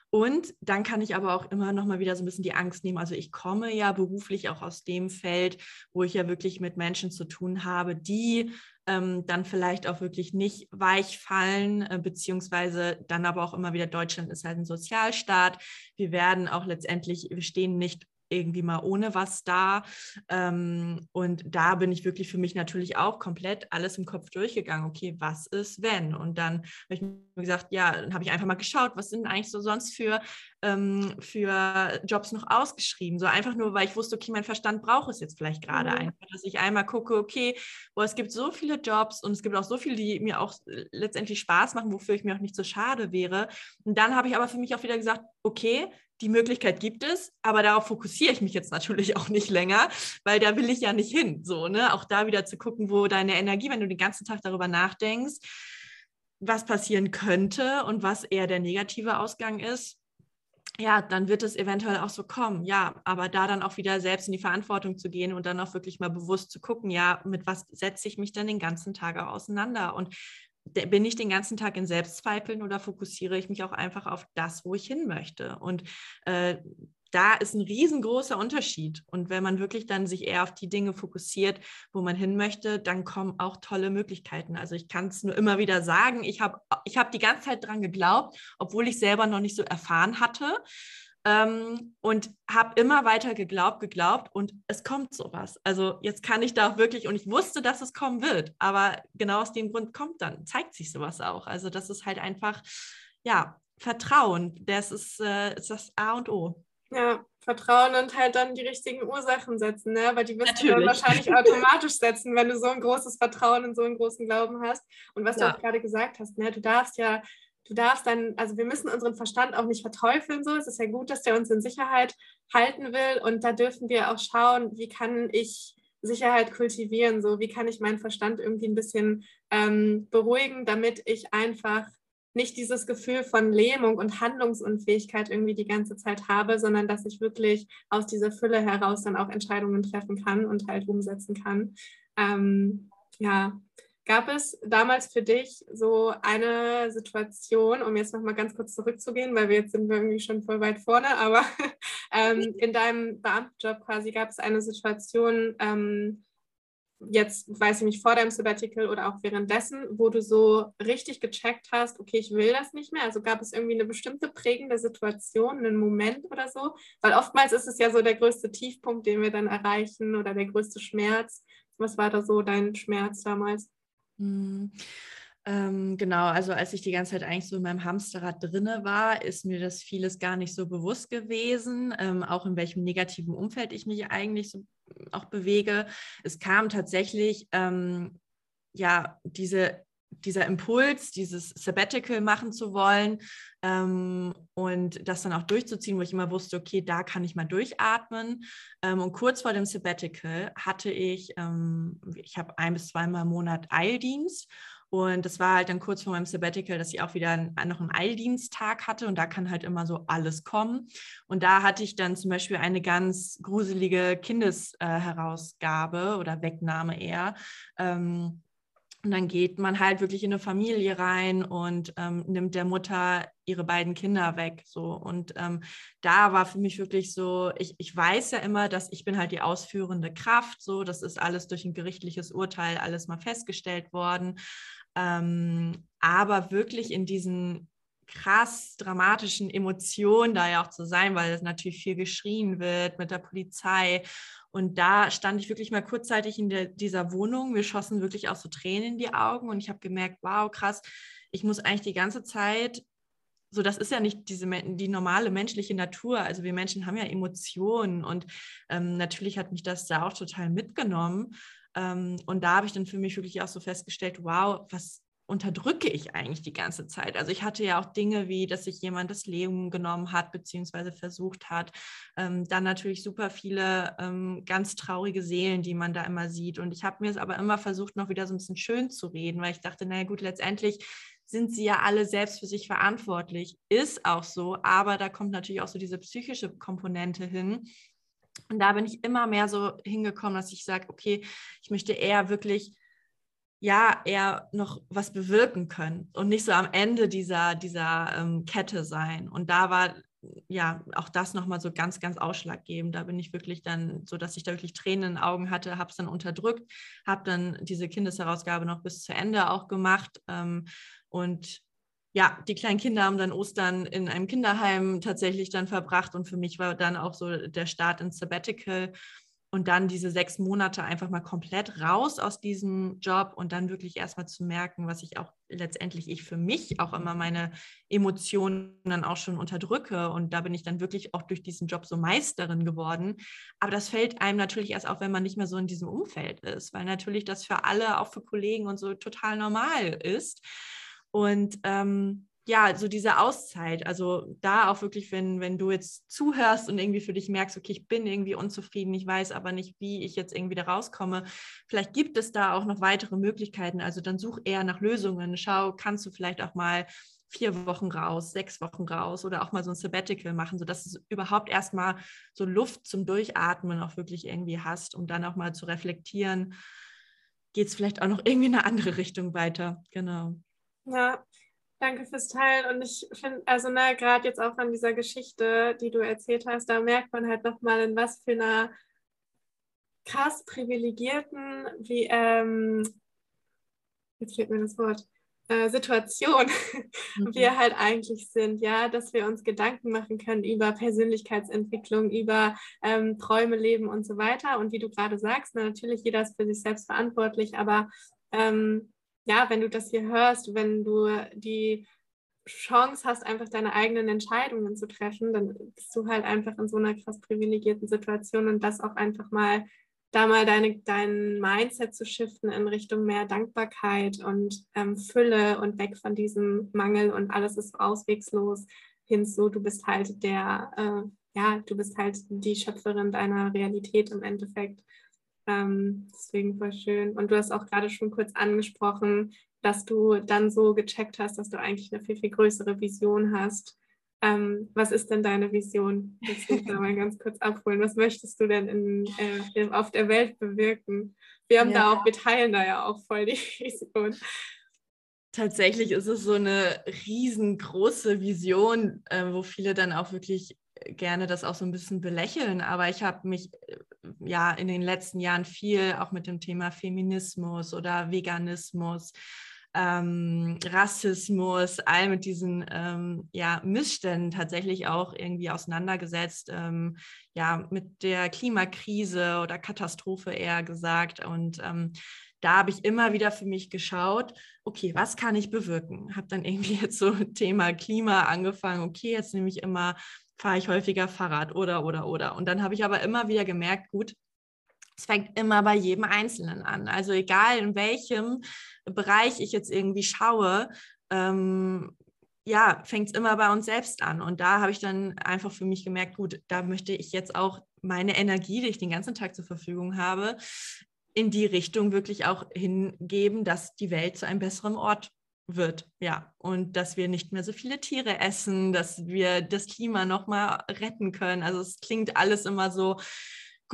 Und dann kann ich aber auch immer noch mal wieder so ein bisschen die Angst nehmen. Also ich komme ja beruflich auch aus dem Feld, wo ich ja wirklich mit Menschen zu tun habe, die ähm, dann vielleicht auch wirklich nicht weich fallen, äh, beziehungsweise dann aber auch immer wieder, Deutschland ist halt ein Sozialstaat. Wir werden auch letztendlich, wir stehen nicht irgendwie mal ohne was da. Ähm, und da bin ich wirklich für mich natürlich auch komplett alles im Kopf durchgegangen. Okay, was ist, wenn? Und dann habe ich mir gesagt, ja, dann habe ich einfach mal geschaut, was sind eigentlich so sonst für, ähm, für Jobs noch ausgeschrieben. So einfach nur, weil ich wusste, okay, mein Verstand braucht es jetzt vielleicht gerade mhm. einfach, dass ich einmal gucke, okay, boah, es gibt so viele Jobs und es gibt auch so viele, die mir auch letztendlich Spaß machen, wofür ich mir auch nicht so schade wäre. Und dann habe ich aber für mich auch wieder gesagt, okay, die Möglichkeit gibt es, aber darauf fokussiere ich mich jetzt natürlich auch nicht länger, weil da will ich ja nicht hin. So, ne? Auch da wieder zu gucken, wo deine Energie, wenn du den ganzen Tag darüber nachdenkst, was passieren könnte und was eher der negative Ausgang ist, ja, dann wird es eventuell auch so kommen. Ja, aber da dann auch wieder selbst in die Verantwortung zu gehen und dann auch wirklich mal bewusst zu gucken, ja, mit was setze ich mich denn den ganzen Tag auseinander und bin ich den ganzen Tag in Selbstzweifeln oder fokussiere ich mich auch einfach auf das, wo ich hin möchte? Und äh, da ist ein riesengroßer Unterschied. Und wenn man wirklich dann sich eher auf die Dinge fokussiert, wo man hin möchte, dann kommen auch tolle Möglichkeiten. Also ich kann es nur immer wieder sagen, ich habe ich hab die ganze Zeit dran geglaubt, obwohl ich selber noch nicht so erfahren hatte. Ähm, und habe immer weiter geglaubt, geglaubt und es kommt sowas. Also jetzt kann ich da auch wirklich, und ich wusste, dass es kommen wird, aber genau aus dem Grund kommt dann, zeigt sich sowas auch. Also das ist halt einfach, ja, Vertrauen, das ist, äh, ist das A und O. Ja, Vertrauen und halt dann die richtigen Ursachen setzen, ne? weil die wirst Natürlich. du dann wahrscheinlich automatisch setzen, wenn du so ein großes Vertrauen und so einen großen Glauben hast. Und was ja. du auch gerade gesagt hast, ne? du darfst ja du darfst dann, also wir müssen unseren Verstand auch nicht verteufeln, so. Es ist ja gut, dass der uns in Sicherheit halten will und da dürfen wir auch schauen, wie kann ich Sicherheit kultivieren, so wie kann ich meinen Verstand irgendwie ein bisschen ähm, beruhigen, damit ich einfach nicht dieses Gefühl von Lähmung und Handlungsunfähigkeit irgendwie die ganze Zeit habe, sondern dass ich wirklich aus dieser Fülle heraus dann auch Entscheidungen treffen kann und halt umsetzen kann. Ähm, ja, Gab es damals für dich so eine Situation, um jetzt nochmal ganz kurz zurückzugehen, weil wir jetzt sind wir irgendwie schon voll weit vorne, aber ähm, in deinem Beamtenjob quasi gab es eine Situation, ähm, jetzt weiß ich nicht, vor deinem Sabbatical oder auch währenddessen, wo du so richtig gecheckt hast, okay, ich will das nicht mehr? Also gab es irgendwie eine bestimmte prägende Situation, einen Moment oder so? Weil oftmals ist es ja so der größte Tiefpunkt, den wir dann erreichen oder der größte Schmerz. Was war da so dein Schmerz damals? Mhm. Ähm, genau, also als ich die ganze Zeit eigentlich so in meinem Hamsterrad drinne war, ist mir das vieles gar nicht so bewusst gewesen, ähm, auch in welchem negativen Umfeld ich mich eigentlich so auch bewege. Es kam tatsächlich ähm, ja diese dieser Impuls, dieses Sabbatical machen zu wollen ähm, und das dann auch durchzuziehen, wo ich immer wusste, okay, da kann ich mal durchatmen. Ähm, und kurz vor dem Sabbatical hatte ich, ähm, ich habe ein bis zweimal im Monat Eildienst und das war halt dann kurz vor meinem Sabbatical, dass ich auch wieder einen, noch einen Eildiensttag hatte und da kann halt immer so alles kommen. Und da hatte ich dann zum Beispiel eine ganz gruselige Kindesherausgabe äh, oder Wegnahme eher. Ähm, und dann geht man halt wirklich in eine Familie rein und ähm, nimmt der Mutter ihre beiden Kinder weg. So. Und ähm, da war für mich wirklich so, ich, ich weiß ja immer, dass ich bin halt die ausführende Kraft. So, das ist alles durch ein gerichtliches Urteil alles mal festgestellt worden. Ähm, aber wirklich in diesen krass dramatischen Emotionen da ja auch zu sein, weil es natürlich viel geschrien wird mit der Polizei und da stand ich wirklich mal kurzzeitig in der, dieser Wohnung. Wir schossen wirklich auch so Tränen in die Augen und ich habe gemerkt, wow, krass, ich muss eigentlich die ganze Zeit, so das ist ja nicht diese die normale menschliche Natur. Also wir Menschen haben ja Emotionen und ähm, natürlich hat mich das da auch total mitgenommen. Ähm, und da habe ich dann für mich wirklich auch so festgestellt, wow, was unterdrücke ich eigentlich die ganze Zeit? Also ich hatte ja auch Dinge wie, dass sich jemand das Leben genommen hat, beziehungsweise versucht hat. Ähm, dann natürlich super viele ähm, ganz traurige Seelen, die man da immer sieht. Und ich habe mir es aber immer versucht, noch wieder so ein bisschen schön zu reden, weil ich dachte, naja gut, letztendlich sind sie ja alle selbst für sich verantwortlich. Ist auch so, aber da kommt natürlich auch so diese psychische Komponente hin. Und da bin ich immer mehr so hingekommen, dass ich sage, okay, ich möchte eher wirklich ja eher noch was bewirken können und nicht so am Ende dieser, dieser ähm, Kette sein. Und da war ja auch das nochmal so ganz, ganz ausschlaggebend. Da bin ich wirklich dann so, dass ich da wirklich Tränen in den Augen hatte, habe es dann unterdrückt, habe dann diese Kindesherausgabe noch bis zu Ende auch gemacht. Ähm, und ja, die kleinen Kinder haben dann Ostern in einem Kinderheim tatsächlich dann verbracht und für mich war dann auch so der Start ins Sabbatical und dann diese sechs Monate einfach mal komplett raus aus diesem Job und dann wirklich erstmal zu merken, was ich auch letztendlich ich für mich auch immer meine Emotionen dann auch schon unterdrücke und da bin ich dann wirklich auch durch diesen Job so Meisterin geworden. Aber das fällt einem natürlich erst auf, wenn man nicht mehr so in diesem Umfeld ist, weil natürlich das für alle, auch für Kollegen und so total normal ist. Und ähm, ja, so diese Auszeit, also da auch wirklich, wenn, wenn du jetzt zuhörst und irgendwie für dich merkst, okay, ich bin irgendwie unzufrieden, ich weiß aber nicht, wie ich jetzt irgendwie da rauskomme, vielleicht gibt es da auch noch weitere Möglichkeiten. Also dann such eher nach Lösungen. Schau, kannst du vielleicht auch mal vier Wochen raus, sechs Wochen raus oder auch mal so ein Sabbatical machen, sodass du überhaupt erstmal so Luft zum Durchatmen auch wirklich irgendwie hast, um dann auch mal zu reflektieren, geht es vielleicht auch noch irgendwie in eine andere Richtung weiter. Genau. Ja, Danke fürs Teilen. Und ich finde, also ne, gerade jetzt auch an dieser Geschichte, die du erzählt hast, da merkt man halt nochmal, in was für einer krass privilegierten, wie, ähm, jetzt fehlt mir das Wort, äh, Situation mhm. wir halt eigentlich sind, ja, dass wir uns Gedanken machen können über Persönlichkeitsentwicklung, über ähm, Träume, Leben und so weiter. Und wie du gerade sagst, na, natürlich jeder ist für sich selbst verantwortlich, aber ähm, ja, wenn du das hier hörst, wenn du die Chance hast, einfach deine eigenen Entscheidungen zu treffen, dann bist du halt einfach in so einer krass privilegierten Situation und das auch einfach mal, da mal deine, dein Mindset zu shiften in Richtung mehr Dankbarkeit und ähm, Fülle und weg von diesem Mangel und alles ist auswegslos hinzu, du bist halt der, äh, ja, du bist halt die Schöpferin deiner Realität im Endeffekt. Ähm, deswegen voll schön. Und du hast auch gerade schon kurz angesprochen, dass du dann so gecheckt hast, dass du eigentlich eine viel, viel größere Vision hast. Ähm, was ist denn deine Vision? Willst du da mal ganz kurz abholen? Was möchtest du denn in, äh, auf der Welt bewirken? Wir haben ja. da auch, wir teilen da ja auch voll die Vision. Tatsächlich ist es so eine riesengroße Vision, äh, wo viele dann auch wirklich gerne das auch so ein bisschen belächeln, aber ich habe mich äh, ja in den letzten Jahren viel auch mit dem Thema Feminismus oder Veganismus, ähm, Rassismus, all mit diesen ähm, ja, Missständen tatsächlich auch irgendwie auseinandergesetzt, ähm, ja, mit der Klimakrise oder Katastrophe eher gesagt. Und ähm, da habe ich immer wieder für mich geschaut, okay, was kann ich bewirken? Habe dann irgendwie jetzt so Thema Klima angefangen, okay, jetzt nehme ich immer fahre ich häufiger Fahrrad oder, oder, oder. Und dann habe ich aber immer wieder gemerkt, gut, es fängt immer bei jedem Einzelnen an. Also egal in welchem Bereich ich jetzt irgendwie schaue, ähm, ja, fängt es immer bei uns selbst an. Und da habe ich dann einfach für mich gemerkt, gut, da möchte ich jetzt auch meine Energie, die ich den ganzen Tag zur Verfügung habe, in die Richtung wirklich auch hingeben, dass die Welt zu einem besseren Ort wird, ja. Und dass wir nicht mehr so viele Tiere essen, dass wir das Klima nochmal retten können. Also es klingt alles immer so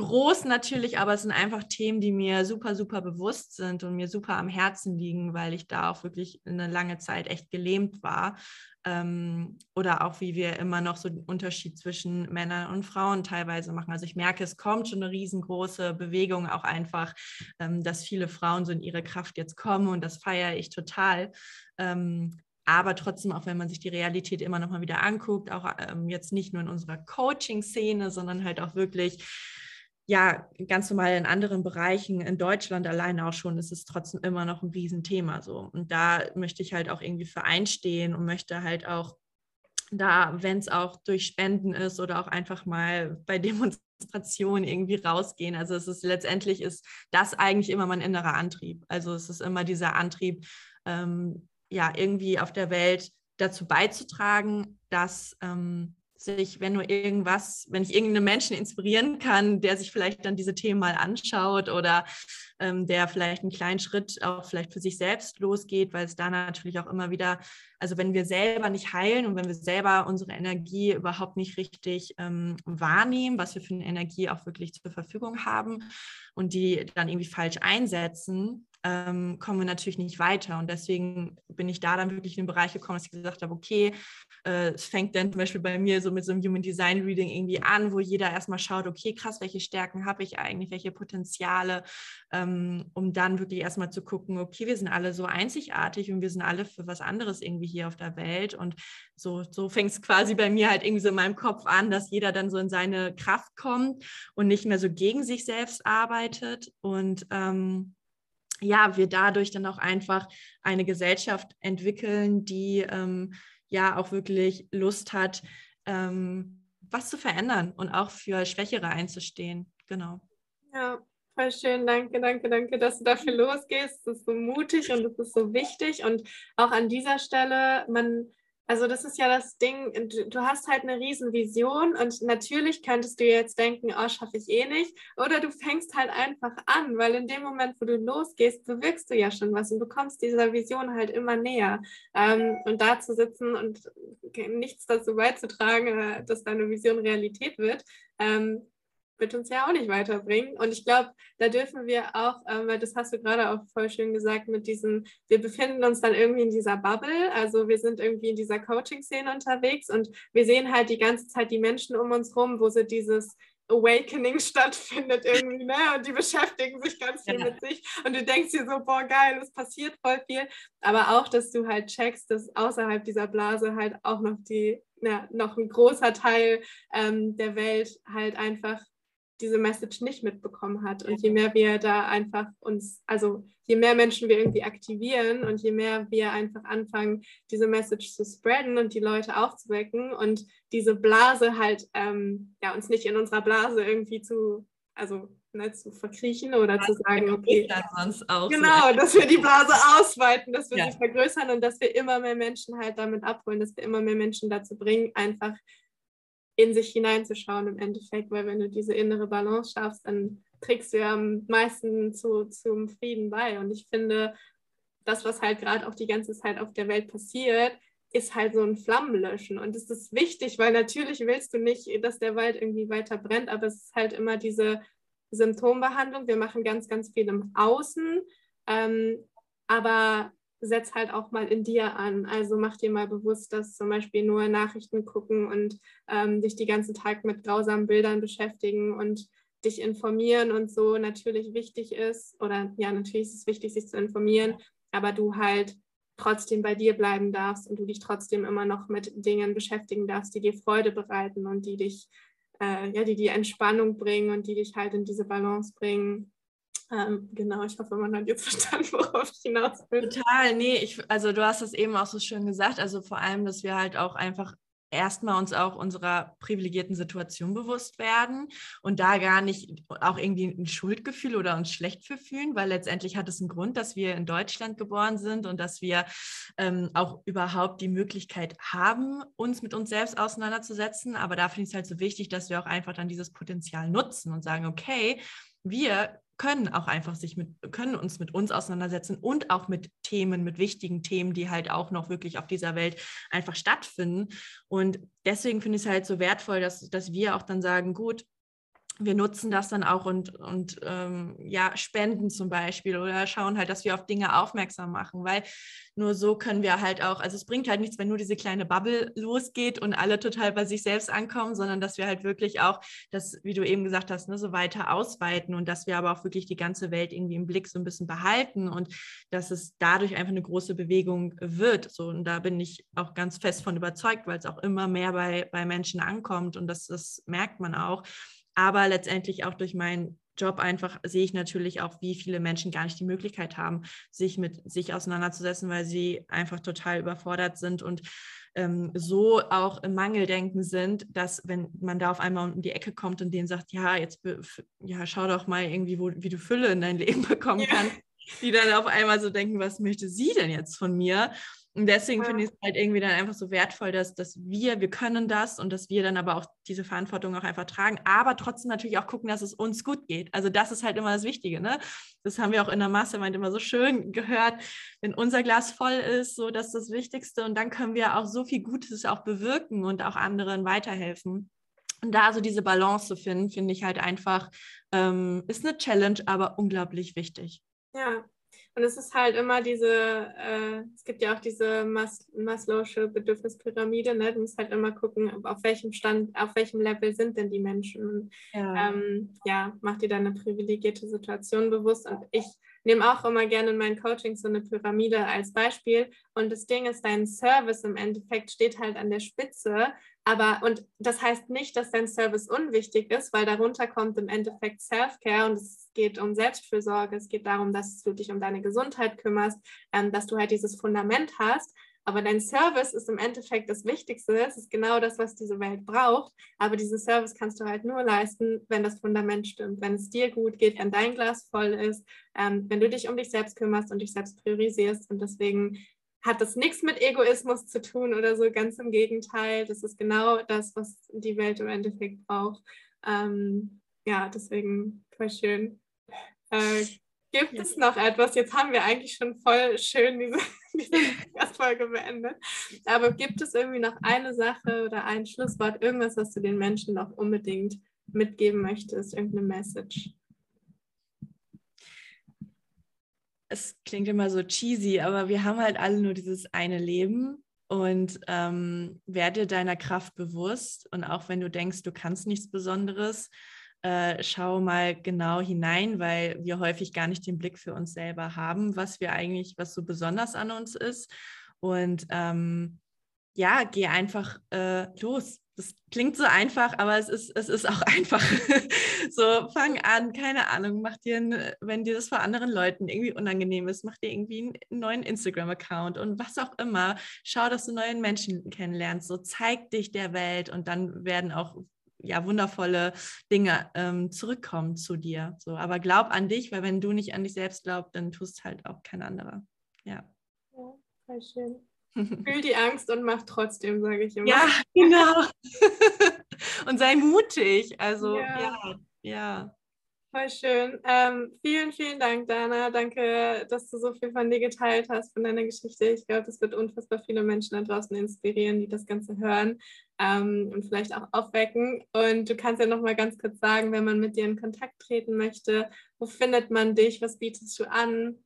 groß natürlich, aber es sind einfach Themen, die mir super, super bewusst sind und mir super am Herzen liegen, weil ich da auch wirklich eine lange Zeit echt gelähmt war. Ähm, oder auch wie wir immer noch so den Unterschied zwischen Männern und Frauen teilweise machen. Also ich merke, es kommt schon eine riesengroße Bewegung, auch einfach, ähm, dass viele Frauen so in ihre Kraft jetzt kommen und das feiere ich total. Ähm, aber trotzdem, auch wenn man sich die Realität immer noch mal wieder anguckt, auch ähm, jetzt nicht nur in unserer Coaching-Szene, sondern halt auch wirklich ja, ganz normal in anderen Bereichen, in Deutschland alleine auch schon, ist es trotzdem immer noch ein Riesenthema so. Und da möchte ich halt auch irgendwie für einstehen und möchte halt auch da, wenn es auch durch Spenden ist oder auch einfach mal bei Demonstrationen irgendwie rausgehen. Also es ist letztendlich ist das eigentlich immer mein innerer Antrieb. Also es ist immer dieser Antrieb, ähm, ja, irgendwie auf der Welt dazu beizutragen, dass ähm, sich, wenn nur irgendwas, wenn ich irgendeinen Menschen inspirieren kann, der sich vielleicht dann diese Themen mal anschaut oder ähm, der vielleicht einen kleinen Schritt auch vielleicht für sich selbst losgeht, weil es da natürlich auch immer wieder, also wenn wir selber nicht heilen und wenn wir selber unsere Energie überhaupt nicht richtig ähm, wahrnehmen, was wir für eine Energie auch wirklich zur Verfügung haben und die dann irgendwie falsch einsetzen, ähm, kommen wir natürlich nicht weiter. Und deswegen bin ich da dann wirklich in den Bereich gekommen, dass ich gesagt habe, okay, äh, es fängt dann zum Beispiel bei mir so mit so einem Human Design Reading irgendwie an, wo jeder erstmal schaut, okay, krass, welche Stärken habe ich eigentlich, welche Potenziale, ähm, um dann wirklich erstmal zu gucken, okay, wir sind alle so einzigartig und wir sind alle für was anderes irgendwie hier auf der Welt. Und so, so fängt es quasi bei mir halt irgendwie so in meinem Kopf an, dass jeder dann so in seine Kraft kommt und nicht mehr so gegen sich selbst arbeitet. Und ähm, ja, wir dadurch dann auch einfach eine Gesellschaft entwickeln, die ähm, ja auch wirklich Lust hat, ähm, was zu verändern und auch für Schwächere einzustehen. Genau. Ja, voll schön. Danke, danke, danke, dass du dafür losgehst. Das ist so mutig und das ist so wichtig. Und auch an dieser Stelle, man also das ist ja das Ding, du, hast halt eine Riesenvision und natürlich könntest du jetzt denken, oh, schaffe ich eh nicht. Oder du fängst halt einfach an, weil in dem Moment, wo du losgehst, bewirkst du ja schon was und du kommst dieser Vision halt immer näher. Ähm, und da zu sitzen und nichts dazu beizutragen, äh, dass deine Vision Realität wird, ähm, wird uns ja auch nicht weiterbringen. Und ich glaube, da dürfen wir auch, ähm, weil das hast du gerade auch voll schön gesagt, mit diesem, wir befinden uns dann irgendwie in dieser Bubble, also wir sind irgendwie in dieser Coaching-Szene unterwegs und wir sehen halt die ganze Zeit die Menschen um uns rum, wo sie dieses Awakening stattfindet irgendwie, ne? Und die beschäftigen sich ganz viel ja. mit sich. Und du denkst dir so, boah, geil, es passiert voll viel. Aber auch, dass du halt checkst, dass außerhalb dieser Blase halt auch noch die, ja, noch ein großer Teil ähm, der Welt halt einfach diese Message nicht mitbekommen hat. Und je mehr wir da einfach uns, also je mehr Menschen wir irgendwie aktivieren und je mehr wir einfach anfangen, diese Message zu spreaden und die Leute aufzuwecken und diese Blase halt, ähm, ja, uns nicht in unserer Blase irgendwie zu, also ne, zu verkriechen oder ja, zu sagen, okay, genau, so. dass wir die Blase ausweiten, dass wir ja. sie vergrößern und dass wir immer mehr Menschen halt damit abholen, dass wir immer mehr Menschen dazu bringen, einfach in sich hineinzuschauen im Endeffekt, weil wenn du diese innere Balance schaffst, dann trägst du ja am meisten zu, zum Frieden bei. Und ich finde, das, was halt gerade auch die ganze Zeit auf der Welt passiert, ist halt so ein Flammenlöschen. Und es ist wichtig, weil natürlich willst du nicht, dass der Wald irgendwie weiter brennt, aber es ist halt immer diese Symptombehandlung. Wir machen ganz, ganz viel im Außen. Ähm, aber setz halt auch mal in dir an. Also mach dir mal bewusst, dass zum Beispiel nur Nachrichten gucken und ähm, dich die ganzen Tag mit grausamen Bildern beschäftigen und dich informieren und so natürlich wichtig ist. Oder ja, natürlich ist es wichtig, sich zu informieren, aber du halt trotzdem bei dir bleiben darfst und du dich trotzdem immer noch mit Dingen beschäftigen darfst, die dir Freude bereiten und die dich, äh, ja, die dir Entspannung bringen und die dich halt in diese Balance bringen. Ähm, genau, ich hoffe, man hat jetzt verstanden, worauf ich hinaus will. Total, nee, ich, also du hast es eben auch so schön gesagt, also vor allem, dass wir halt auch einfach erstmal uns auch unserer privilegierten Situation bewusst werden und da gar nicht auch irgendwie ein Schuldgefühl oder uns schlecht für fühlen, weil letztendlich hat es einen Grund, dass wir in Deutschland geboren sind und dass wir ähm, auch überhaupt die Möglichkeit haben, uns mit uns selbst auseinanderzusetzen. Aber da finde ich es halt so wichtig, dass wir auch einfach dann dieses Potenzial nutzen und sagen, okay, wir können auch einfach sich mit, können uns mit uns auseinandersetzen und auch mit Themen, mit wichtigen Themen, die halt auch noch wirklich auf dieser Welt einfach stattfinden. Und deswegen finde ich es halt so wertvoll, dass, dass wir auch dann sagen, gut, wir nutzen das dann auch und, und ähm, ja, spenden zum Beispiel oder schauen halt, dass wir auf Dinge aufmerksam machen, weil nur so können wir halt auch, also es bringt halt nichts, wenn nur diese kleine Bubble losgeht und alle total bei sich selbst ankommen, sondern dass wir halt wirklich auch das, wie du eben gesagt hast, ne, so weiter ausweiten und dass wir aber auch wirklich die ganze Welt irgendwie im Blick so ein bisschen behalten und dass es dadurch einfach eine große Bewegung wird. So, und da bin ich auch ganz fest von überzeugt, weil es auch immer mehr bei, bei Menschen ankommt und das, das merkt man auch aber letztendlich auch durch meinen Job einfach sehe ich natürlich auch, wie viele Menschen gar nicht die Möglichkeit haben, sich mit sich auseinanderzusetzen, weil sie einfach total überfordert sind und ähm, so auch im Mangeldenken sind, dass wenn man da auf einmal um die Ecke kommt und denen sagt, ja, jetzt ja, schau doch mal irgendwie, wo, wie du Fülle in dein Leben bekommen ja. kannst, die dann auf einmal so denken, was möchte sie denn jetzt von mir? Und deswegen ja. finde ich es halt irgendwie dann einfach so wertvoll, dass, dass wir, wir können das und dass wir dann aber auch diese Verantwortung auch einfach tragen, aber trotzdem natürlich auch gucken, dass es uns gut geht. Also das ist halt immer das Wichtige, ne? Das haben wir auch in der Mastermind immer so schön gehört, wenn unser Glas voll ist, so das ist das Wichtigste und dann können wir auch so viel Gutes auch bewirken und auch anderen weiterhelfen. Und da so diese Balance zu finden, finde ich halt einfach, ähm, ist eine Challenge, aber unglaublich wichtig. Ja, und es ist halt immer diese, äh, es gibt ja auch diese Mas Maslow'sche Bedürfnispyramide, ne? Du musst halt immer gucken, auf welchem Stand, auf welchem Level sind denn die Menschen. Ja, ähm, ja mach dir deine privilegierte Situation bewusst. Und ich nehme auch immer gerne in meinen Coachings so eine Pyramide als Beispiel. Und das Ding ist, dein Service im Endeffekt steht halt an der Spitze. Aber, und das heißt nicht, dass dein Service unwichtig ist, weil darunter kommt im Endeffekt Self-Care und es geht um Selbstfürsorge. Es geht darum, dass du dich um deine Gesundheit kümmerst, ähm, dass du halt dieses Fundament hast. Aber dein Service ist im Endeffekt das Wichtigste. Es ist genau das, was diese Welt braucht. Aber diesen Service kannst du halt nur leisten, wenn das Fundament stimmt, wenn es dir gut geht, wenn dein Glas voll ist, ähm, wenn du dich um dich selbst kümmerst und dich selbst priorisierst. Und deswegen hat das nichts mit Egoismus zu tun oder so, ganz im Gegenteil. Das ist genau das, was die Welt im Endeffekt braucht. Ähm, ja, deswegen voll schön. Äh, gibt es noch etwas? Jetzt haben wir eigentlich schon voll schön diese, diese Folge beendet. Aber gibt es irgendwie noch eine Sache oder ein Schlusswort, irgendwas, was du den Menschen noch unbedingt mitgeben möchtest, irgendeine Message? es klingt immer so cheesy, aber wir haben halt alle nur dieses eine Leben und ähm, werde deiner Kraft bewusst. Und auch wenn du denkst, du kannst nichts Besonderes, äh, schau mal genau hinein, weil wir häufig gar nicht den Blick für uns selber haben, was wir eigentlich, was so besonders an uns ist. Und ähm, ja, geh einfach äh, los das klingt so einfach, aber es ist, es ist auch einfach. so, fang an, keine Ahnung, mach dir, ein, wenn dir das vor anderen Leuten irgendwie unangenehm ist, mach dir irgendwie einen neuen Instagram-Account und was auch immer. Schau, dass du neuen Menschen kennenlernst. So, zeig dich der Welt und dann werden auch ja, wundervolle Dinge ähm, zurückkommen zu dir. So, aber glaub an dich, weil wenn du nicht an dich selbst glaubst, dann tust halt auch kein anderer. Ja. Ja, voll schön. Fühl die Angst und mach trotzdem, sage ich immer. Ja, genau. und sei mutig. Also, ja. ja. ja. Voll schön. Ähm, vielen, vielen Dank, Dana. Danke, dass du so viel von dir geteilt hast, von deiner Geschichte. Ich glaube, das wird unfassbar viele Menschen da draußen inspirieren, die das Ganze hören ähm, und vielleicht auch aufwecken. Und du kannst ja noch mal ganz kurz sagen, wenn man mit dir in Kontakt treten möchte, wo findet man dich? Was bietest du an?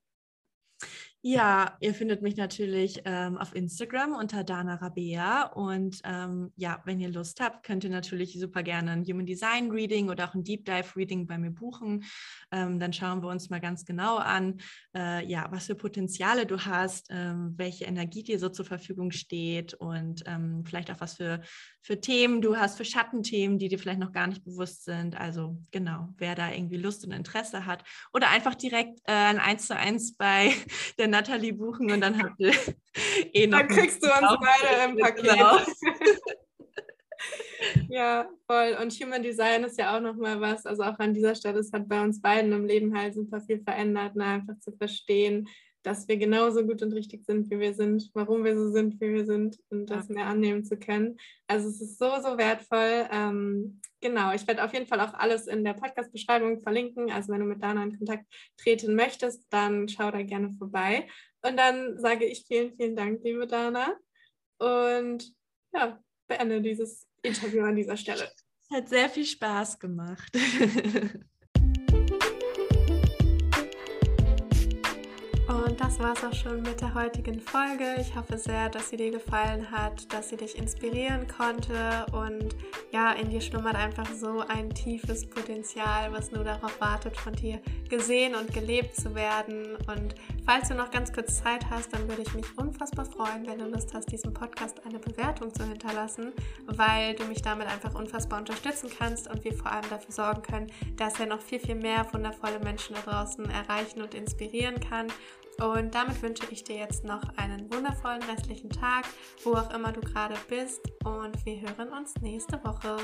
Ja, ihr findet mich natürlich ähm, auf Instagram unter Dana Rabea. Und ähm, ja, wenn ihr Lust habt, könnt ihr natürlich super gerne ein Human Design Reading oder auch ein Deep Dive Reading bei mir buchen. Ähm, dann schauen wir uns mal ganz genau an, äh, ja, was für Potenziale du hast, ähm, welche Energie dir so zur Verfügung steht und ähm, vielleicht auch was für, für Themen du hast, für Schattenthemen, die dir vielleicht noch gar nicht bewusst sind. Also genau, wer da irgendwie Lust und Interesse hat oder einfach direkt äh, ein 1 zu 1 bei der Nathalie buchen und dann habt ihr eh noch. Dann kriegst du uns beide im Paket. Genau. ja, voll. Und Human Design ist ja auch nochmal was, also auch an dieser Stelle, es hat bei uns beiden im Leben halt super viel verändert, ne? einfach zu verstehen, dass wir genauso gut und richtig sind, wie wir sind, warum wir so sind, wie wir sind und das mehr annehmen zu können. Also es ist so, so wertvoll. Ähm, genau, ich werde auf jeden Fall auch alles in der Podcast-Beschreibung verlinken. Also wenn du mit Dana in Kontakt treten möchtest, dann schau da gerne vorbei. Und dann sage ich vielen, vielen Dank, liebe Dana. Und ja, beende dieses Interview an dieser Stelle. Hat sehr viel Spaß gemacht. Und das war es auch schon mit der heutigen Folge. Ich hoffe sehr, dass sie dir gefallen hat, dass sie dich inspirieren konnte und ja, in dir schlummert einfach so ein tiefes Potenzial, was nur darauf wartet, von dir gesehen und gelebt zu werden. Und falls du noch ganz kurz Zeit hast, dann würde ich mich unfassbar freuen, wenn du Lust hast, diesem Podcast eine Bewertung zu hinterlassen, weil du mich damit einfach unfassbar unterstützen kannst und wir vor allem dafür sorgen können, dass er noch viel, viel mehr wundervolle Menschen da draußen erreichen und inspirieren kann. Und damit wünsche ich dir jetzt noch einen wundervollen restlichen Tag, wo auch immer du gerade bist. Und wir hören uns nächste Woche.